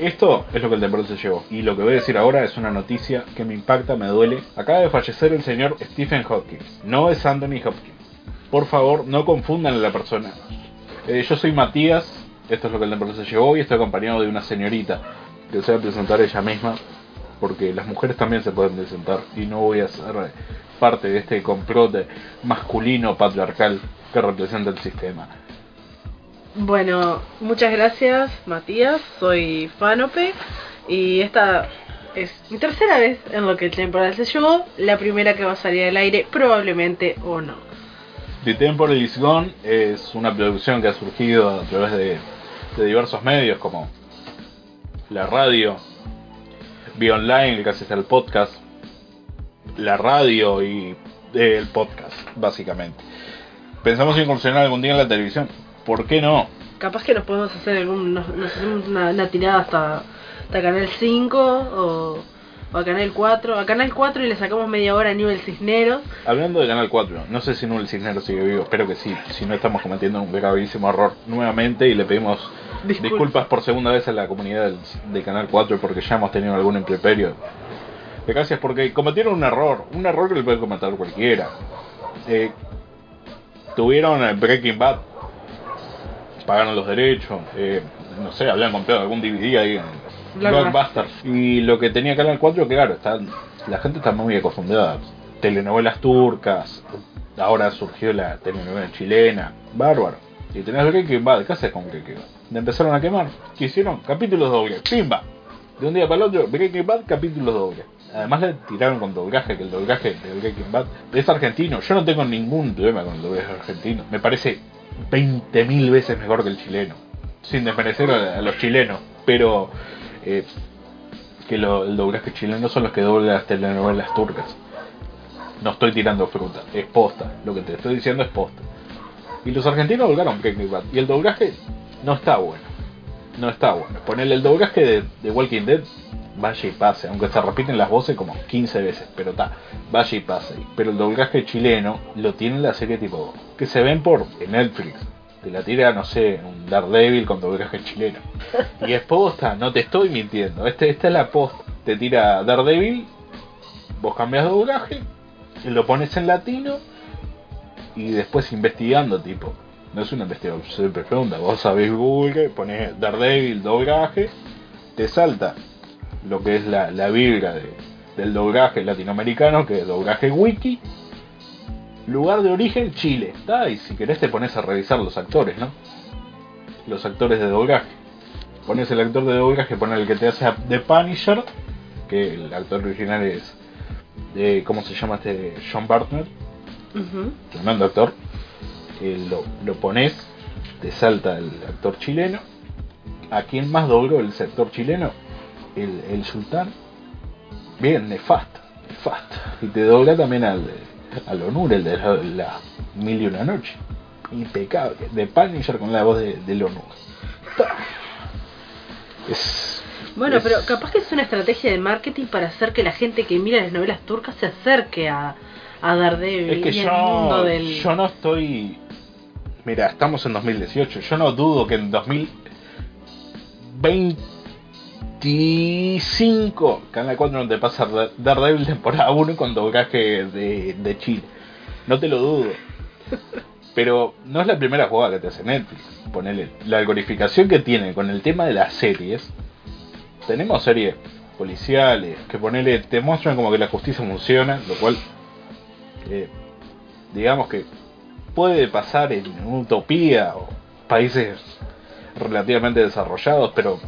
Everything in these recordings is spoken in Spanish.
Esto es lo que el temporal se llevó. Y lo que voy a decir ahora es una noticia que me impacta, me duele. Acaba de fallecer el señor Stephen Hopkins. No es Anthony Hopkins. Por favor, no confundan a la persona. Eh, yo soy Matías. Esto es lo que el temporal se llevó. Y estoy acompañado de una señorita que se va a presentar ella misma. Porque las mujeres también se pueden presentar. Y no voy a ser parte de este complot masculino patriarcal que representa el sistema. Bueno, muchas gracias Matías, soy Fanope y esta es mi tercera vez en lo que temporal se llevó, la primera que va a salir al aire probablemente o no. The Temporal is Gone es una producción que ha surgido a través de, diversos medios como la radio, vía online, hace el podcast, la radio y el podcast, básicamente. Pensamos incursionar algún día en la televisión. ¿Por qué no? Capaz que nos podemos hacer algún, nos, nos hacemos una, una tirada hasta, hasta Canal 5 o, o a Canal 4. A Canal 4 y le sacamos media hora a Nivel Cisneros. Hablando de Canal 4, no sé si Nubel Cisneros sigue vivo, espero que sí. Si no, estamos cometiendo un gravísimo error nuevamente y le pedimos Disculpa. disculpas por segunda vez a la comunidad del, de Canal 4 porque ya hemos tenido algún impreperio. Gracias porque cometieron un error, un error que le puede cometer cualquiera. Eh, tuvieron eh, Breaking Bad, pagaron los derechos, eh, no sé, habían comprado algún DVD ahí en Blockbuster. Blockbuster. Y lo que tenía Canal 4, claro, está, la gente está muy acostumbrada. Telenovelas turcas, ahora surgió la telenovela chilena, bárbaro. Y tenés Breaking Bad, ¿qué haces con Breaking Bad? Le empezaron a quemar. ¿Qué hicieron? Capítulos dobles, ¡pimba! De un día para el otro, Breaking Bad, capítulos dobles. Además le tiraron con doblaje, que el doblaje de Breaking Bad es argentino. Yo no tengo ningún problema con el doblaje argentino. Me parece 20.000 veces mejor que el chileno. Sin desmerecer a, los chilenos. Pero eh, que lo- el doblaje chileno son los que doblan las telenovelas turcas. No estoy tirando fruta, es posta. Lo que te estoy diciendo es posta. Y los argentinos doblaron Breaking Bad. Y el doblaje no está bueno. No está bueno. Ponerle el doblaje de, de Walking Dead, vaya y pase. Aunque se repiten las voces como 15 veces. Pero está, vaya y pase. Pero el doblaje chileno lo tiene la serie tipo que se ven por Netflix. Te la tira, no sé, un Daredevil con doblaje chileno. Y es posta, no te estoy mintiendo. Este, esta es la posta. Te tira Daredevil, vos cambias de doblaje, lo pones en latino y después investigando, tipo. No es una investigación profunda. Vos sabés Google, pones Daredevil, doblaje, te salta lo que es la, la vibra de- del doblaje latinoamericano, que es doblaje wiki. Lugar de origen, Chile. ¿tá? Y si querés te pones a revisar los actores, ¿no? Los actores de doblaje. Pones el actor de doblaje, pones el que te hace de Punisher, que el actor original es de, ¿cómo se llama este? John Bartner, Ujú. tremendo actor. Eh, lo, lo pones, te salta el actor chileno. ¿A quién más dobló el sector chileno? El, el sultán. Bien, nefasto, nefasto. Y te dobla también al, al Onur, el de la, la Mil y una Noche. Impecable. De Punisher con la voz de, del Onur. Es, Bueno, es- pero capaz que es una estrategia de marketing para hacer que la gente que mira las novelas turcas se acerque a, a Daredevil Es que y al mundo yo, del... yo no estoy. Mira, estamos en 2018. Yo no dudo que en 2025 Canal 4 no te pasa Dar- Daredevil temporada 1 con doblaje de, de Chile. No te lo dudo. Pero no es la primera jugada que te hace Netflix. Ponele la algorificación que tiene con el tema de las series. Tenemos series policiales que ponele, te muestran como que la justicia funciona, lo cual eh, digamos que puede pasar en utopía o países relativamente desarrollados, pero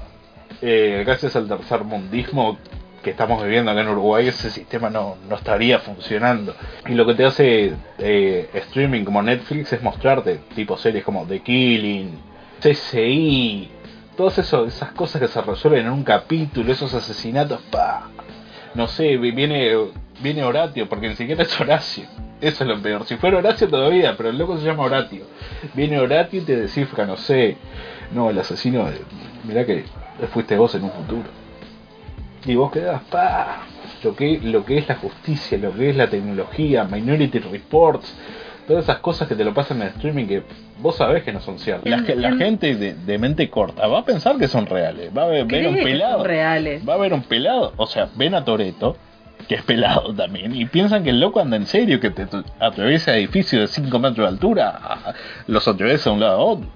eh, gracias al tercer mundismo que estamos viviendo acá en Uruguay, ese sistema no, no estaría funcionando. Y lo que te hace eh, streaming como Netflix es mostrarte tipo series como The Killing, CSI, todas esas cosas que se resuelven en un capítulo, esos asesinatos, pa. No sé, vi- viene, viene Horatio, porque ni siquiera es Horacio. Eso es lo peor. Si fuera Horacio todavía, pero el loco se llama Horatio. Viene Horatio y te descifra, no sé. No, el asesino, mirá que fuiste vos en un futuro. Y vos quedás, pa. Lo que, lo que es la justicia, lo que es la tecnología, Minority Reports, todas esas cosas que te lo pasan en streaming que vos sabés que no son ciertas. La, En- la en- gente de, de mente corta va a pensar que son reales, va a ver, ver un ¿Crees que pelado. son reales? Va a ver un pelado, o sea, ven a Toreto, que es pelado también, y piensan que el loco anda en serio, que te atraviesa edificios de 5 metros de altura, los atraviesa de un lado a otro.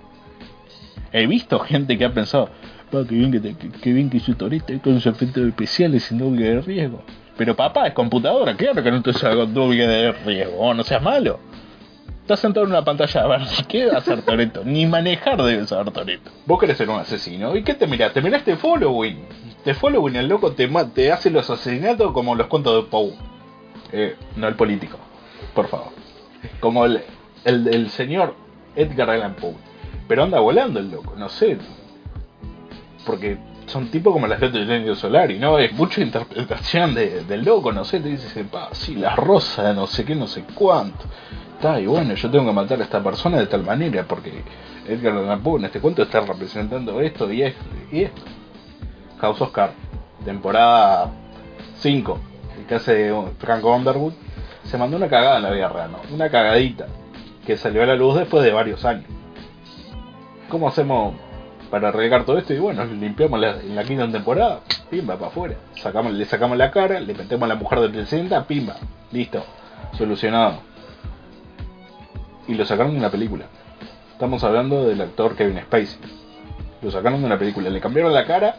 He visto gente que ha pensado, "Pa, qué bien que, te- qué bien que Toreto ahí con sus efectos especiales sin doble de riesgo. Pero papá, es computadora, claro que no te haga doble de riesgo, no seas malo. Estás sentado en una pantalla a ver qué va a hacer Toreto. Ni manejar debe saber Toreto. Vos querés ser un asesino. ¿Y qué te mirás? Te mirás este following. Te following, el loco te, hace los asesinatos como los cuentos de Poe. Eh, no el político. Por favor. Como el, señor Edgar Allan Poe. Pero anda volando el loco, no sé. Porque son tipo como las letras de Indio Solari, ¿no? Es mucha interpretación de, del loco, no sé. Te dices, pa, sí, la rosa, no sé qué, no sé cuánto. Está, y bueno, yo tengo que matar a esta persona de tal manera porque Edgar Allan Poe en este cuento está representando esto y esto y esto. House of Cards, temporada 5, el que hace Franco Underwood, se mandó una cagada en la vida real, ¿no? Una cagadita que salió a la luz después de varios años. ¿Cómo hacemos para arreglar todo esto? Y bueno, limpiamos la, en la quinta temporada, pimba, para afuera. Sacamos, le sacamos la cara, le metemos a la mujer del presidente, pimba, listo, solucionado. Y lo sacaron de una película. Estamos hablando del actor Kevin Spacey. Lo sacaron de una película, le cambiaron la cara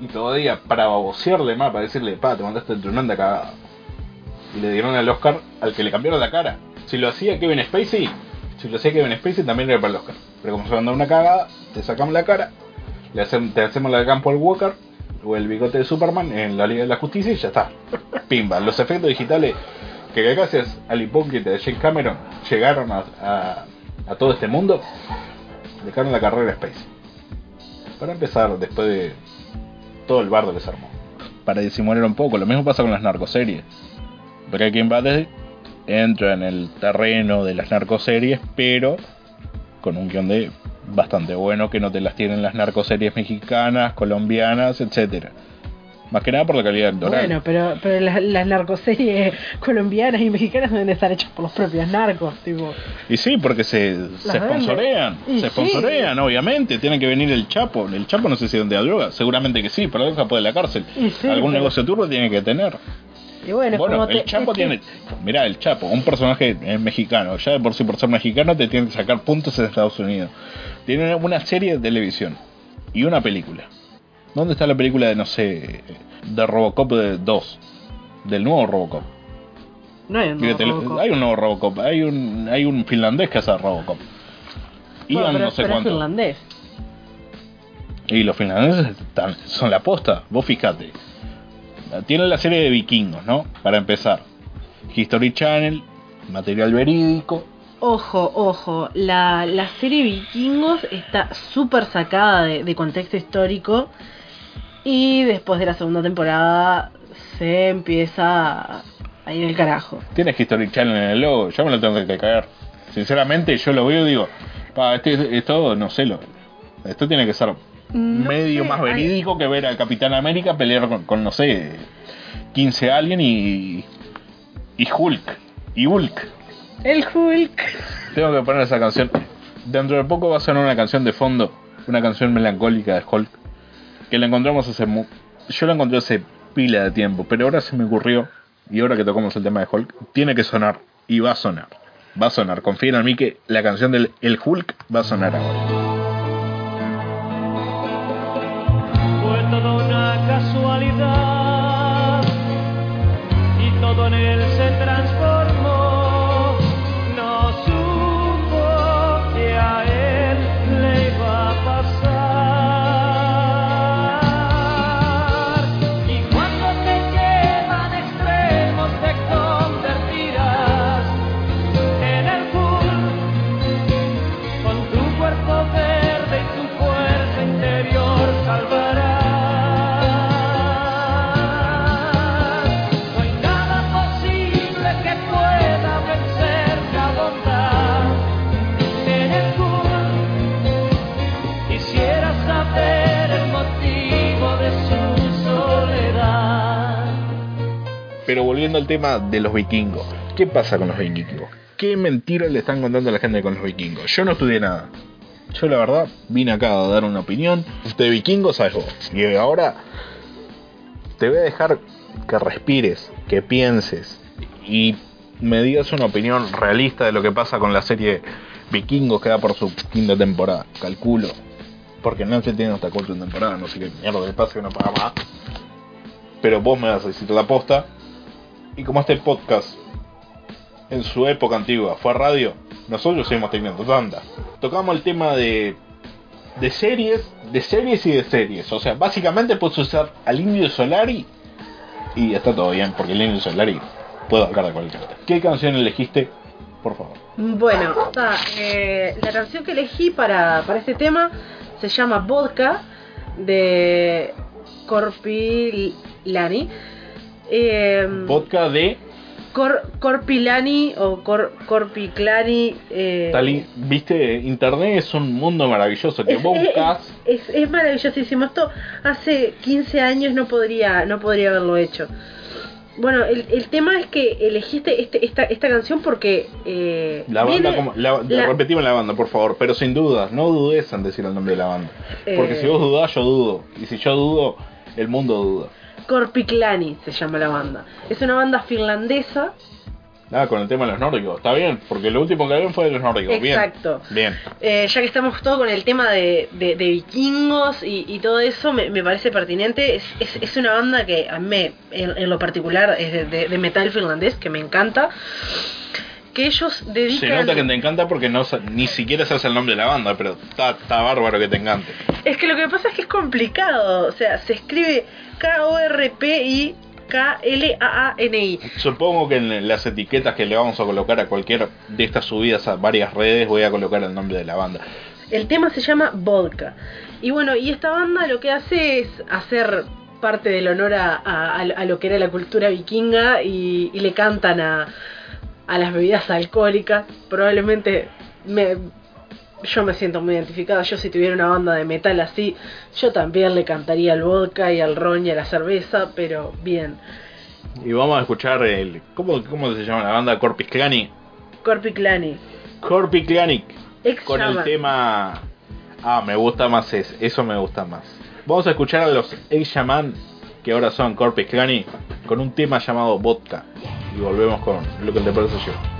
y todavía para babosearle más, para decirle, pa, te mandaste tremenda cagada. Y le dieron el Oscar al que le cambiaron la cara. Si lo hacía Kevin Spacey, si lo hacía Kevin Spacey también era para el Oscar. Pero como se mandó una cagada, te sacamos la cara, le hacemos, te hacemos la de Campo al Walker o el bigote de Superman en la Liga de la Justicia y ya está. Pimba. Los efectos digitales que gracias al hipócrita de Jake Cameron llegaron a, a, todo este mundo, dejaron la carrera Spacey. Para empezar, después de todo el bardo que se armó. Para disimular un poco, lo mismo pasa con las narcoseries. Breaking Bad entra en el terreno de las narcoseries, pero con un guion de bastante bueno que no te las tienen las narcoseries mexicanas, colombianas, etcétera. Más que nada por la calidad actoral. Bueno, pero, pero las, las narcoseries colombianas y mexicanas deben estar hechas por los propios narcos, tipo. Y sí, porque se, se sponsorean. Se sí. sponsorean, obviamente. Tiene que venir el Chapo. El Chapo no sé si donde a droga. Seguramente que sí, pero nunca puede de la cárcel. Sí, Algún pero- negocio turbo tiene que tener. Y bueno, es el te- Chapo este- tiene. Mirá, el Chapo, un personaje eh, mexicano. Ya de por sí, por ser mexicano, te tiene que sacar puntos en Estados Unidos. Tiene una serie de televisión y una película. ¿Dónde está la película de, no sé, de Robocop de 2? Del nuevo Robocop. No hay un Fíjate, nuevo Robocop. hay un nuevo Robocop. Hay un, hay un finlandés que hace Robocop. Bueno, Iban pero- no sé pero es cuánto. finlandés. Y los finlandeses están- son la posta. Vos fijate. Tienen la serie de vikingos, ¿no? Para empezar. History Channel, material verídico. Ojo, ojo, la, la serie Vikingos está súper sacada de, de contexto histórico y después de la segunda temporada se empieza a ir el carajo. Tiene History Channel en el logo. Yo me lo tengo que caer. Sinceramente, yo lo veo y digo, pa, este, esto no sé, lo, esto tiene que ser No medio sé, más hay- verídico que ver al Capitán América pelear con, con, no sé, 15 Alien y, y Hulk. Y Hulk. El Hulk. Tengo que poner esa canción. Dentro de poco va a sonar una canción de fondo, una canción melancólica de Hulk, que la encontramos hace... Yo la encontré hace pila de tiempo, pero ahora se me ocurrió, y ahora que tocamos el tema de Hulk, tiene que sonar, y va a sonar. Va a sonar, confíen en mí que la canción del el Hulk va a sonar ahora. Tema de los vikingos, ¿qué pasa con los vikingos? ¿Qué mentira le están contando a la gente con los vikingos? Yo no estudié nada. Yo la verdad vine acá a dar una opinión de vikingos algo. Y ahora te voy a dejar que respires, que pienses y me digas una opinión realista de lo que pasa con la serie Vikingos que da por su quinta temporada. Calculo. Porque Netflix tiene hasta cuarta temporada, no sé qué mierda le pasa que no paga más. Pero vos me vas a decir la posta. Y como este podcast en su época antigua fue radio, nosotros seguimos teniendo tanda. Tocamos el tema de de series, de series y de series. O sea, básicamente puedes usar al Indio Solari y está todo bien, porque el Indio Solari puedo hablar de cualquier cosa. ¿Qué canción elegiste? Por favor. Bueno, eh, la canción que elegí para, para este tema se llama Vodka de Corpilani. Eh, Vodka de Cor, Corpilani o Cor, Corpiclani. Eh, Tali, viste, internet es un mundo maravilloso que es, vos buscas. es, es maravillosísimo. Esto hace 15 años no podría, no podría haberlo hecho. Bueno, el, el tema es que elegiste este, esta, esta canción porque... eh, La banda, viene- como, la, la- repetimos la banda, por favor, pero sin dudas, no dudes en decir el nombre de la banda. Porque Eh. si vos dudás, yo dudo. Y si yo dudo, el mundo duda. Corpiclani se llama la banda. Es una banda finlandesa. Nada, con el tema de los nórdicos, está bien, porque lo último que habían fue de los nórdicos. Exacto. Bien. Bien. Eh, ya que estamos todo con el tema de, de- de vikingos y, y todo eso, me, me parece pertinente. Es, es, es una banda que a mí, me- en, en lo particular, es de, de- de metal finlandés, que me encanta. Que ellos dedican... Se nota que te encanta porque no ni siquiera sabes el nombre de la banda, pero está bárbaro que te encante. Es que lo que pasa es que es complicado. O sea, se escribe K-O-R-P-I-K-L-A-A-N-I. Supongo que en las etiquetas que le vamos a colocar a cualquier de estas subidas a varias redes voy a colocar el nombre de la banda. El tema se llama Vodka. Y bueno, y esta banda lo que hace es hacer parte del honor a, a- a lo que era la cultura vikinga y, y le cantan a, a las bebidas alcohólicas. Probablemente me, yo me siento muy identificada. Yo si tuviera una banda de metal así, yo también le cantaría al vodka y al ron y a la cerveza, pero bien. Y vamos a escuchar el... ¿Cómo, cómo se llama la banda? Corpus Clani. Corpus Clanic. Ex Con el tema... Ah, me gusta más ese. Eso me gusta más. Vamos a escuchar a los ex Shaman, que ahora son Corpus Clani, con un tema llamado Vodka. Y volvemos con lo que te parece yo.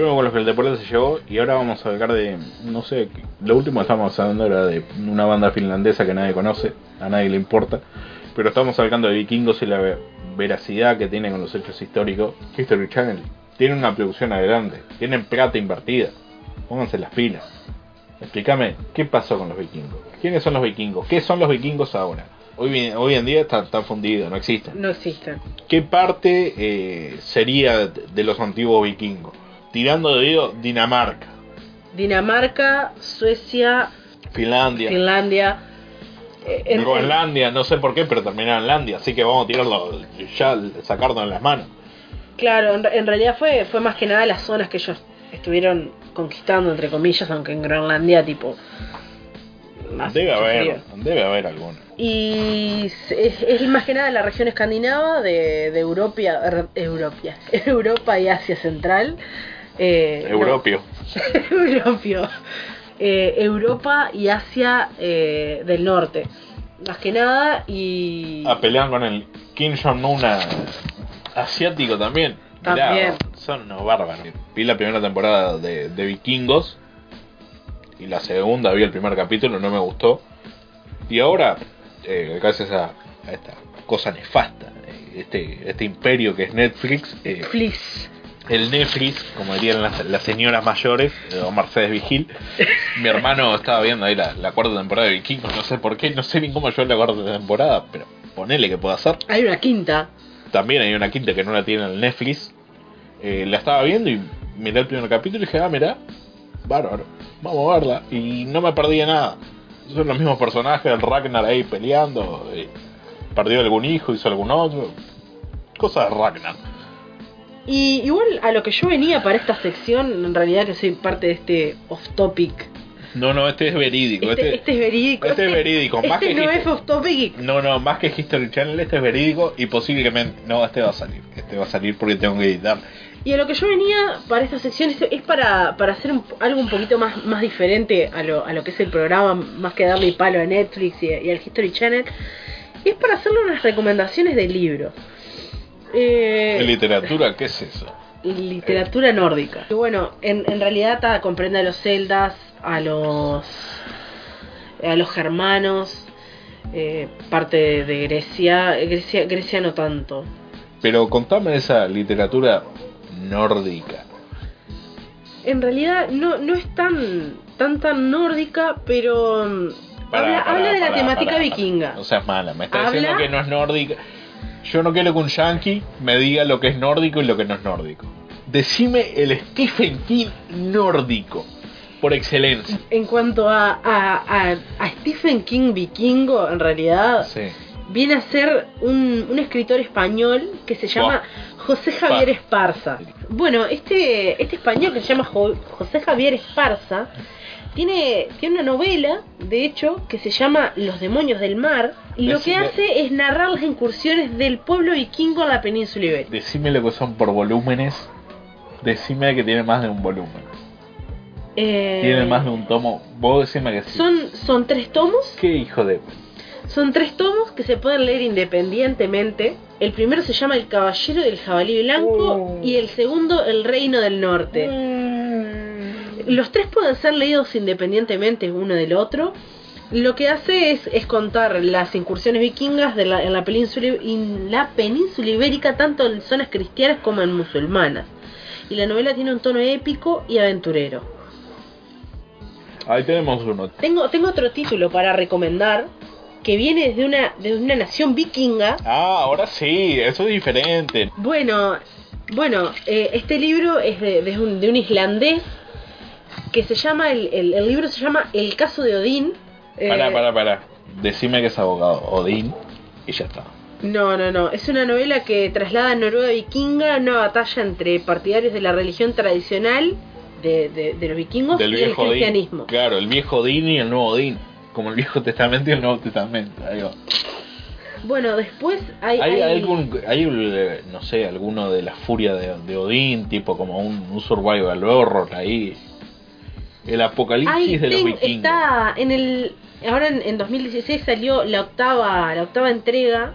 Volvemos con lo que el deporte se llevó y ahora vamos a hablar de, no sé, lo último que estábamos hablando era de una banda finlandesa que nadie conoce, a nadie le importa, pero estamos hablando de vikingos y la ve- veracidad que tienen con los hechos históricos. History Channel tiene una producción adelante, tienen plata invertida, pónganse las pilas. Explícame, ¿qué pasó con los vikingos? ¿Quiénes son los vikingos? ¿Qué son los vikingos ahora? Hoy, hoy en día están, están fundidos, no existen. No existen. ¿Qué parte eh, sería de los antiguos vikingos? Tirando de dedo, Dinamarca, Dinamarca, Suecia, Finlandia, Finlandia. eh, en- Groenlandia, no sé por qué, pero terminaba en Landia, así que vamos a tirarlo ya, sacarnos en las manos. Claro, en, en realidad fue, fue más que nada las zonas que ellos estuvieron conquistando, entre comillas, aunque en Groenlandia, tipo. Debe haber, frío. debe haber alguno. Y es, es más que nada la región escandinava de, de Europa, er, Europia, Europa y Asia Central. Eh, no, Europio. Europio. Eh, Europa y Asia eh, del Norte. Más que nada y... Ah, pelean con el Kim Jong-un asiático también. Mirá, También. son unos bárbaros. Vi la primera temporada de, de Vikingos y la segunda vi el primer capítulo, no me gustó. Y ahora, eh, gracias a, a esta cosa nefasta, eh, este, este imperio que es Netflix, eh, Fliss. El Netflix, como dirían las, las señoras mayores, o Mercedes Vigil. Mi hermano estaba viendo ahí la, la cuarta temporada de Vikingos, no sé por qué, no sé ni cómo yo la cuarta temporada, pero ponele que pueda hacer. Hay una quinta. También hay una quinta que no la tiene en el Netflix. Eh, la estaba viendo y miré el primer capítulo y dije, ah, mirá, bárbaro, vamos a verla. Y no me perdí de nada. Son los mismos personajes, el Ragnar ahí peleando. eh, perdió algún hijo, hizo algún otro. Cosas de Ragnar. Y igual a lo que yo venía para esta sección, en realidad que soy parte de este off topic. No, no, este es verídico. Este, Este, este es verídico. este es verídico, más Este que no History- es off topic. No, no, más que History Channel, este es verídico y posiblemente. No, este va a salir. Este va a salir porque tengo que editar. Y a lo que yo venía para esta sección es, es para, para hacer un- algo un poquito más, más diferente a lo, a lo que es el programa, más que darle palo a Netflix y, y al History Channel. Es para hacerle unas recomendaciones de libros. Eh, ¿En literatura qué es eso? literatura nórdica. Y bueno, en, en realidad ta, comprende a los celdas, a los a los germanos, eh, parte de Grecia, Grecia, Grecia no tanto. Pero contame esa literatura nórdica. En realidad no, no es tan tan tan nórdica, pero mm, Pará, habla, pará, habla de la temática vikinga. No seas mala, me estás Habla- diciendo que no es nórdica. Yo no quiero que un yankee me diga lo que es nórdico y lo que no es nórdico. Decime el Stephen King nórdico, por excelencia. En cuanto a, a, a, a Stephen King vikingo, en realidad Sí. viene a ser un, un escritor español que se llama José Javier Pa. Esparza. Bueno, este, este español que se llama Jo- José Javier Esparza tiene, tiene una novela, de hecho, que se llama Los demonios del mar, y lo que hace es narrar las incursiones del pueblo vikingo en la península ibérica. Decime lo que son por volúmenes. Decime que tiene más de un volumen. Eh, Tiene más de un tomo. Vos decime que sí. Son, son tres tomos ¿Qué hijo de.? Son tres tomos que se pueden leer independientemente. El primero se llama El Caballero del Jabalí Blanco Oh. y el segundo El Reino del Norte. Los tres pueden ser leídos independientemente uno del otro. Lo que hace es, es contar las incursiones vikingas de la- en, la península, en la península ibérica, tanto en zonas cristianas como en musulmanas. Y la novela tiene un tono épico y aventurero. Ahí tenemos uno. Tengo, tengo otro título para recomendar que viene desde una, de una nación vikinga Ah, ahora sí, eso es diferente. Bueno, bueno, eh, este libro es de, de un, de un islandés que se llama, el, el, el libro se llama El caso de Odín. Eh, Pará, pará, pará. Decime que es abogado. Odín. Y ya está. No, no, no. Es una novela que traslada a Noruega vikinga una batalla entre partidarios de la religión tradicional de, de, de los vikingos Del y el Odín. cristianismo. Claro, el viejo Odín y el nuevo Odín. Como el viejo testamento y el nuevo testamento. Ahí va. Bueno, después hay... ¿Hay, hay- algún, hay no sé, alguno de la furia de, de Odín, tipo como un, un survival horror ahí? El apocalipsis de los vikingos. está en el ahora en, en 2016 salió la octava la octava entrega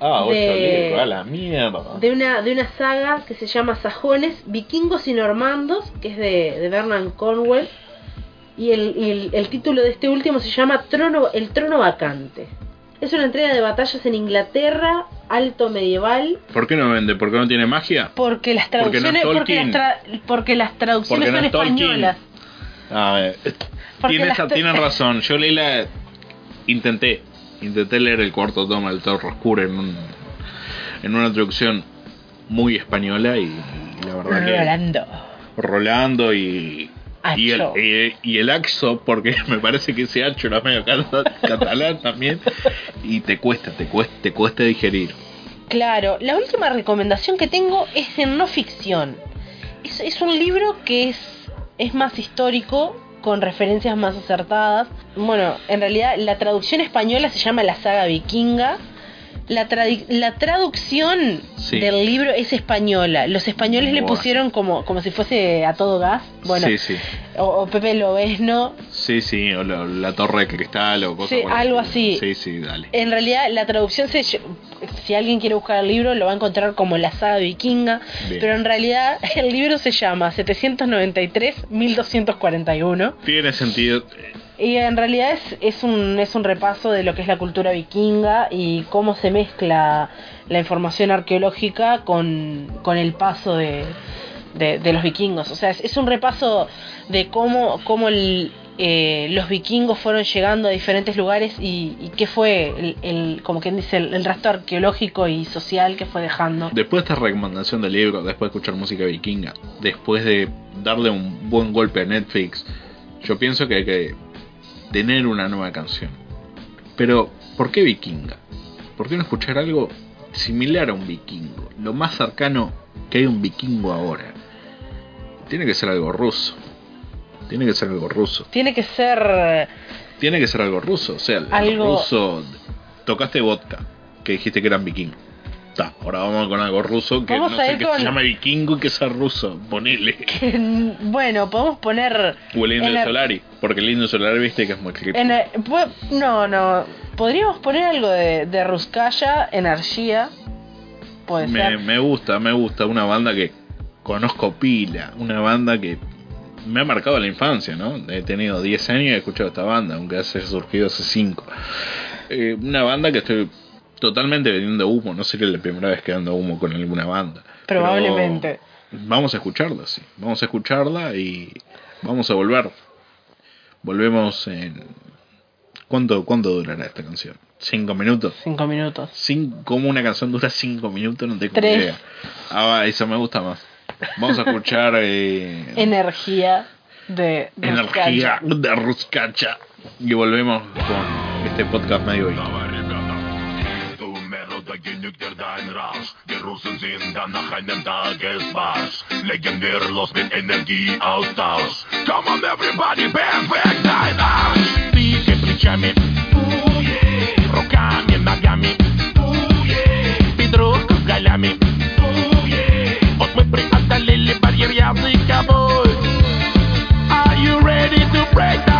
Ah, 8 de- a la mierda. de una, de una saga que se llama Sajones, Vikingos y Normandos, que es de, de Vernon Cornwell. Y, el, y el- el título de este último se llama Trono, El Trono Vacante. Es una entrega de batallas en Inglaterra, alto medieval, ¿Por qué no vende? ¿Por qué no tiene magia? porque las Porque no es traducciones, porque, las, tra- porque las traducciones Porque no son es Tolkien. Ah, Porque tiene- las tra- tienen razón. Yo leí la. Intenté. Intenté leer el cuarto tomo del Torre Oscuro en, un, en una traducción muy española y, y la verdad que. Rolando. Rolando y. Y el, y, y el Axo, porque me parece que ese Acho era medio cata- catalán también, y te cuesta, te cuesta, te cuesta digerir. Claro, la última recomendación que tengo es en no ficción. Es, es un libro que es, es más histórico, con referencias más acertadas. Bueno, en realidad la traducción española se llama La saga vikinga. La, la traducción Sí. del libro es española. Los españoles le pusieron como, como si fuese a todo gas. Bueno, sí, sí, o, o Pepe Lobesno. Sí, sí, o la, la Torre de Cristal o cosas Sí, algo así. Sí, sí, dale. En realidad la traducción se si alguien quiere buscar el libro lo va a encontrar como la saga vikinga, Bien. pero en realidad el libro se llama 793 1241 Tiene sentido. y en realidad es, es un es un repaso de lo que es la cultura vikinga y cómo se mezcla la información arqueológica con, con el paso de, de, de los vikingos. O sea, es, es un repaso de cómo, cómo el, eh, los vikingos fueron llegando a diferentes lugares y, qué fue el, como quien dice, el, rastro arqueológico y social que fue dejando. Después de esta recomendación del libro, después de escuchar música vikinga, después de darle un buen golpe a Netflix, yo pienso que hay que tener una nueva canción. Pero, ¿por qué vikinga? ¿Por qué no escuchar algo similar a un vikingo? Lo más cercano que hay un vikingo ahora. Tiene que ser algo ruso. Tiene que ser algo ruso. Tiene que ser... Tiene que ser algo ruso. O sea, el Algo- ruso. Tocaste vodka, que dijiste que eran vikingos. Ta, ahora vamos con algo ruso que Vamos no sé que con- se llama vikingo y que sea ruso. Ponele. bueno, podemos poner... O el indio Solari, porque el indio Solari viste que es muy clip. no, no. Podríamos poner algo de, de Ruskaya, energía. Puede Me, ser. me gusta, me gusta. Una banda que conozco pila. Una banda que me ha marcado la infancia, ¿no? He tenido 10 años y he escuchado esta banda, aunque hace surgido hace 5. una banda que estoy totalmente vendiendo humo. No sería la primera vez que ando humo con alguna banda. Pero Probablemente. Vamos a escucharla, sí. Vamos a escucharla y vamos a volver. Volvemos en... ¿Cuánto, cuánto durará esta canción? ¿Cinco minutos? Cinco minutos. Cinco, ¿Cómo una canción dura cinco minutos? No tengo Tres. idea. Ah, eso me gusta más. Vamos a escuchar eh, Energía de Energía Ruskaya. de Ruskacha. Y volvemos con este podcast medio hoy. Du Melodie genügt dein Rausch. Die Russen sind dann nach einem Tagesmarsch. Legen wir los mit Energieaustausch. Come on everybody, perfekt dein Arsch. Двигай плечами, руками, ногами, бедро кругалями. Вот мы Let's y'all. Are you ready to break down?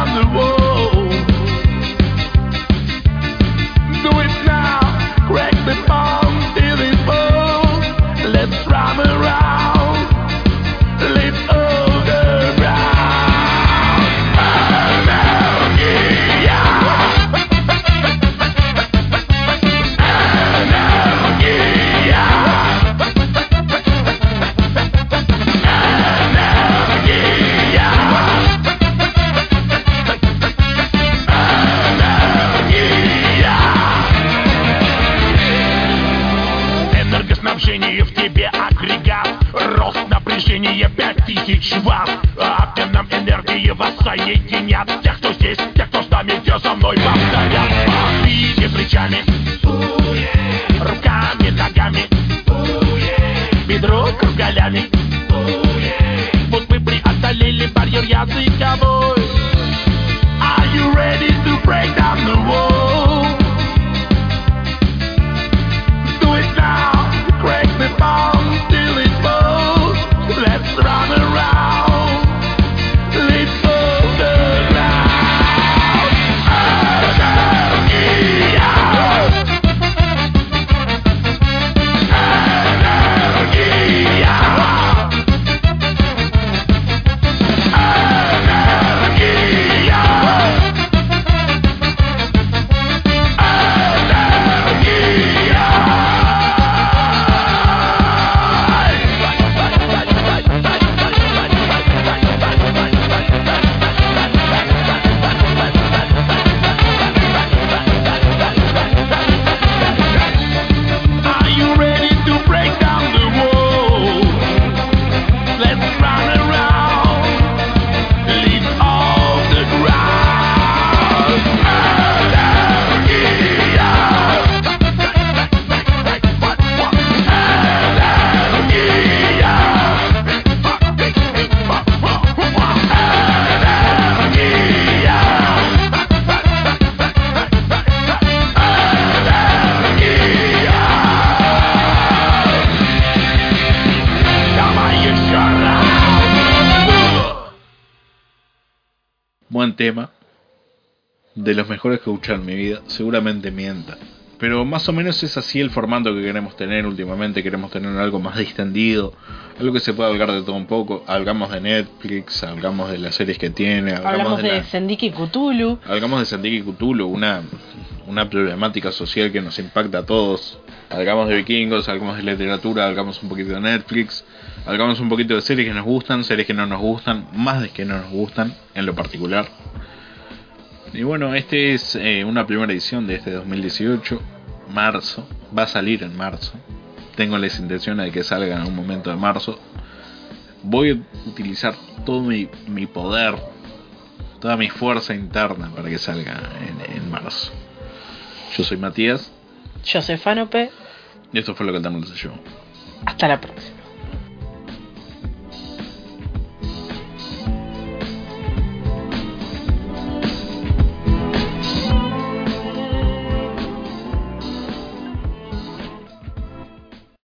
Buen tema. De los mejores que he escuchado en mi vida. Seguramente mienta. Pero más o menos es así el formato que queremos tener últimamente. Queremos tener algo más distendido. Algo que se pueda hablar de todo un poco. Hablamos de Netflix, hablamos de las series que tiene. Hablamos, Hablamos de, la- Sendiki Cthulhu. Hablamos de Cthulhu, una, una problemática social que nos impacta a todos. Hablamos de vikingos, hablamos de literatura, hablamos un poquito de Netflix, hablamos un poquito de series que nos gustan, series que no nos gustan, más de que no nos gustan en lo particular. Y bueno, este es eh, una primera edición de este 2018, marzo, va a salir en marzo. Tengo las intenciones de que salga en un momento de marzo. Voy a utilizar todo mi, mi poder toda mi fuerza interna para que salga en, en marzo. Yo soy Matías Yo soy Fanope. y esto fue lo que el se llevó. Hasta la próxima.